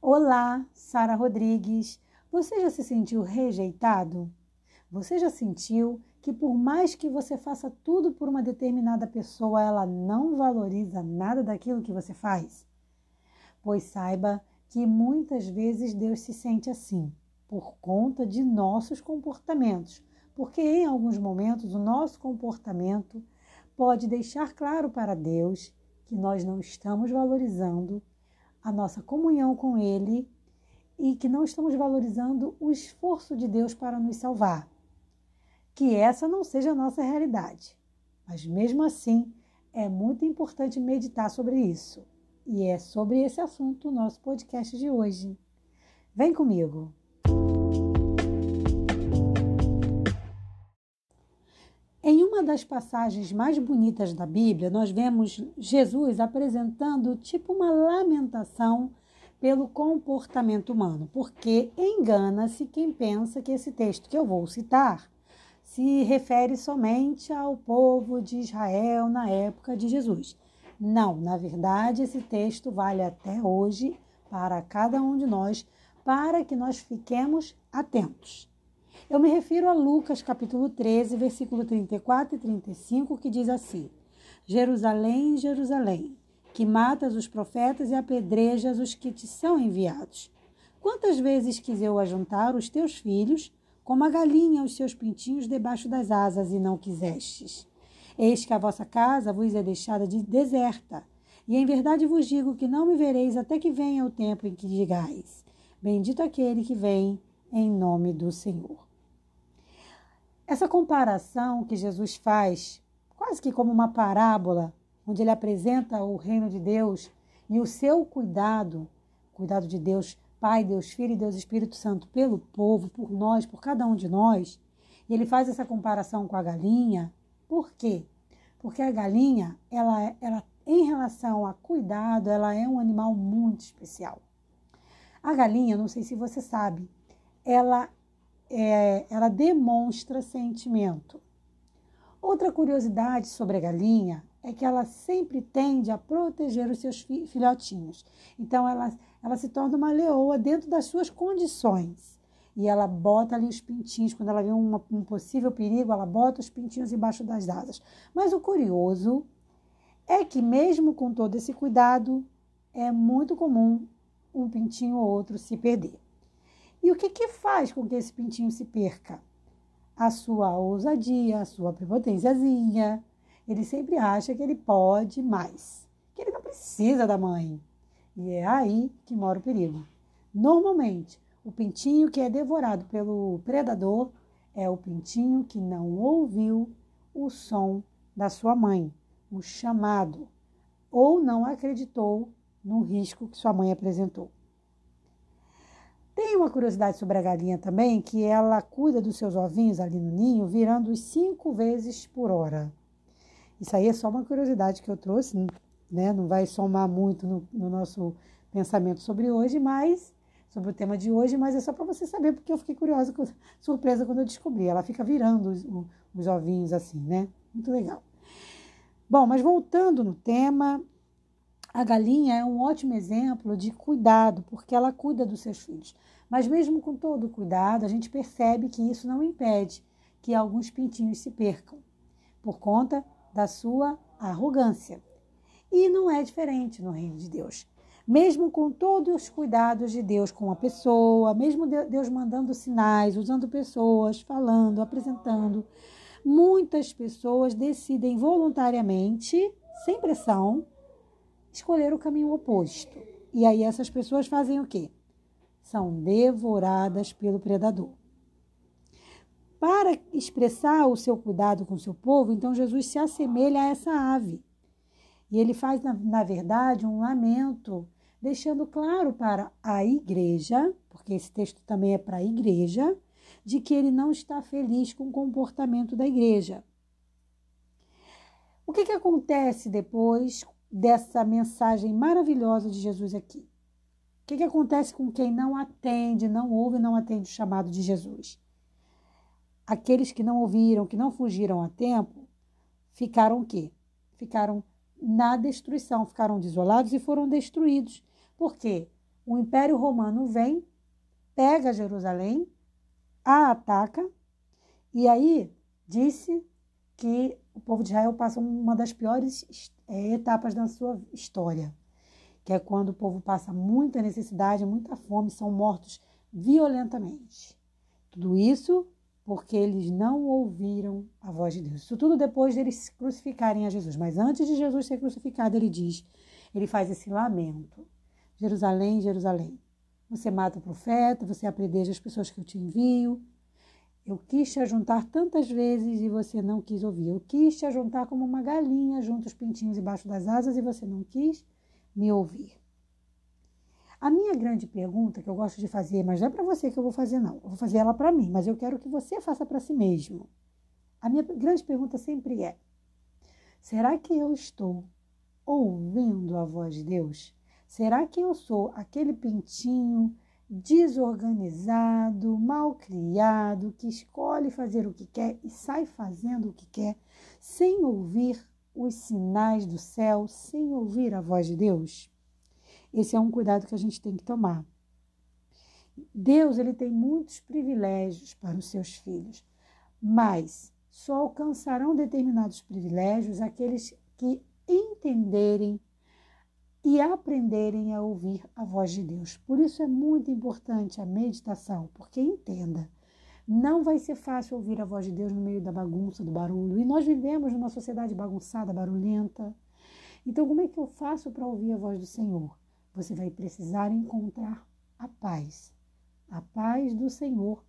Olá, Sara Rodrigues. Você já se sentiu rejeitado? Você já sentiu que por mais que você faça tudo por uma determinada pessoa, ela não valoriza nada daquilo que você faz? Pois saiba que muitas vezes Deus se sente assim, por conta de nossos comportamentos, porque em alguns momentos o nosso comportamento pode deixar claro para Deus que nós não estamos valorizando a nossa comunhão com Ele e que não estamos valorizando o esforço de Deus para nos salvar. Que essa não seja a nossa realidade. Mas mesmo assim, é muito importante meditar sobre isso. E é sobre esse assunto o nosso podcast de hoje. Vem comigo! Das passagens mais bonitas da Bíblia, nós vemos Jesus apresentando tipo uma lamentação pelo comportamento humano, porque engana-se quem pensa que esse texto que eu vou citar se refere somente ao povo de Israel na época de Jesus. Não, na verdade, esse texto vale até hoje para cada um de nós, para que nós fiquemos atentos. Eu me refiro a Lucas capítulo 13, versículo 34 e 35, que diz assim: Jerusalém, Jerusalém, que matas os profetas e apedrejas os que te são enviados. Quantas vezes quis eu ajuntar os teus filhos, como a galinha os seus pintinhos debaixo das asas, e não quisestes? Eis que a vossa casa vos é deixada de deserta. E em verdade vos digo que não me vereis até que venha o tempo em que digais: Bendito aquele que vem em nome do Senhor. Essa comparação que Jesus faz, quase que como uma parábola, onde ele apresenta o reino de Deus e o seu cuidado, cuidado de Deus Pai, Deus Filho e Deus Espírito Santo pelo povo, por nós, por cada um de nós. E ele faz essa comparação com a galinha. Por quê? Porque a galinha, ela, ela em relação a cuidado, ela é um animal muito especial. A galinha, não sei se você sabe, ela é, ela demonstra sentimento. Outra curiosidade sobre a galinha é que ela sempre tende a proteger os seus filhotinhos. Então, ela, ela se torna uma leoa dentro das suas condições. E ela bota ali os pintinhos, quando ela vê uma, um possível perigo, ela bota os pintinhos embaixo das asas. Mas o curioso é que, mesmo com todo esse cuidado, é muito comum um pintinho ou outro se perder. E o que, que faz com que esse pintinho se perca? A sua ousadia, a sua prepotênciazinha. Ele sempre acha que ele pode mais, que ele não precisa da mãe. E é aí que mora o perigo. Normalmente, o pintinho que é devorado pelo predador é o pintinho que não ouviu o som da sua mãe, o chamado, ou não acreditou no risco que sua mãe apresentou. Tem uma curiosidade sobre a galinha também, que ela cuida dos seus ovinhos ali no ninho, virando-os cinco vezes por hora. Isso aí é só uma curiosidade que eu trouxe, né? Não vai somar muito no, no nosso pensamento sobre hoje, mas sobre o tema de hoje, mas é só para você saber, porque eu fiquei curiosa, surpresa quando eu descobri. Ela fica virando os, os ovinhos assim, né? Muito legal. Bom, mas voltando no tema, a galinha é um ótimo exemplo de cuidado, porque ela cuida dos seus filhos. Mas mesmo com todo o cuidado, a gente percebe que isso não impede que alguns pintinhos se percam por conta da sua arrogância. E não é diferente no reino de Deus. Mesmo com todos os cuidados de Deus com a pessoa, mesmo Deus mandando sinais, usando pessoas, falando, apresentando, muitas pessoas decidem voluntariamente, sem pressão, escolher o caminho oposto. E aí essas pessoas fazem o quê? São devoradas pelo predador. Para expressar o seu cuidado com o seu povo, então Jesus se assemelha a essa ave. E ele faz, na, na verdade, um lamento, deixando claro para a igreja, porque esse texto também é para a igreja, de que ele não está feliz com o comportamento da igreja. O que, que acontece depois dessa mensagem maravilhosa de Jesus aqui. O que, que acontece com quem não atende, não ouve, não atende o chamado de Jesus? Aqueles que não ouviram, que não fugiram a tempo, ficaram o quê? Ficaram na destruição, ficaram desolados e foram destruídos. Por quê? o Império Romano vem, pega Jerusalém, a ataca, e aí disse que o povo de Israel passa uma das piores é, etapas da sua história, que é quando o povo passa muita necessidade, muita fome, são mortos violentamente. Tudo isso porque eles não ouviram a voz de Deus. Isso tudo depois deles crucificarem a Jesus. Mas antes de Jesus ser crucificado, ele diz, ele faz esse lamento. Jerusalém, Jerusalém, você mata o profeta, você apredeja as pessoas que eu te envio. Eu quis te ajuntar tantas vezes e você não quis ouvir. Eu quis te ajuntar como uma galinha junto os pintinhos embaixo das asas e você não quis me ouvir. A minha grande pergunta que eu gosto de fazer, mas não é para você que eu vou fazer, não. Eu vou fazer ela para mim, mas eu quero que você faça para si mesmo. A minha grande pergunta sempre é: será que eu estou ouvindo a voz de Deus? Será que eu sou aquele pintinho desorganizado, mal criado, que escolhe fazer o que quer e sai fazendo o que quer, sem ouvir os sinais do céu, sem ouvir a voz de Deus? Esse é um cuidado que a gente tem que tomar. Deus ele tem muitos privilégios para os seus filhos, mas só alcançarão determinados privilégios aqueles que entenderem e aprenderem a ouvir a voz de Deus. Por isso é muito importante a meditação, porque entenda, não vai ser fácil ouvir a voz de Deus no meio da bagunça, do barulho. E nós vivemos numa sociedade bagunçada, barulhenta. Então, como é que eu faço para ouvir a voz do Senhor? você vai precisar encontrar a paz. A paz do Senhor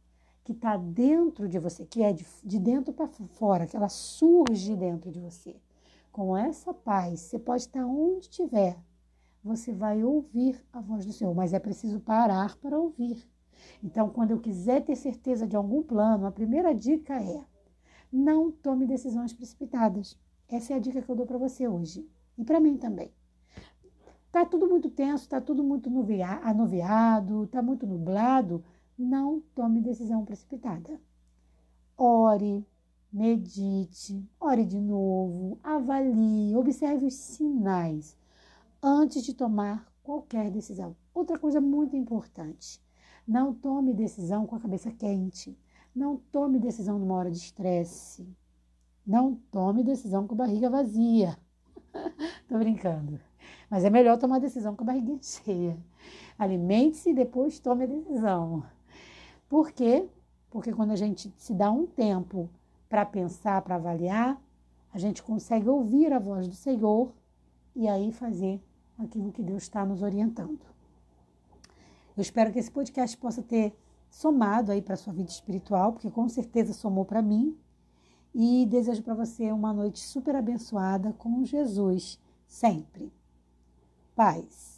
que está dentro de você, que é de, de dentro para fora, que ela surge dentro de você. Com essa paz, você pode estar onde estiver, você vai ouvir a voz do Senhor, mas é preciso parar para ouvir. Então, quando eu quiser ter certeza de algum plano, a primeira dica é: não tome decisões precipitadas. Essa é a dica que eu dou para você hoje e para mim também. Está tudo muito tenso, está tudo muito anuviado, está muito nublado. Não tome decisão precipitada. Ore, medite, ore de novo, avalie, observe os sinais antes de tomar qualquer decisão. Outra coisa muito importante: não tome decisão com a cabeça quente. Não tome decisão numa hora de estresse. Não tome decisão com a barriga vazia. Tô brincando. Mas é melhor tomar decisão com a barriguinha cheia. Alimente-se e depois tome a decisão. Por quê? Porque quando a gente se dá um tempo para pensar, para avaliar, a gente consegue ouvir a voz do Senhor e aí fazer aquilo que Deus está nos orientando. Eu espero que esse podcast possa ter somado aí para a sua vida espiritual, porque com certeza somou para mim. E desejo para você uma noite super abençoada com Jesus sempre paz.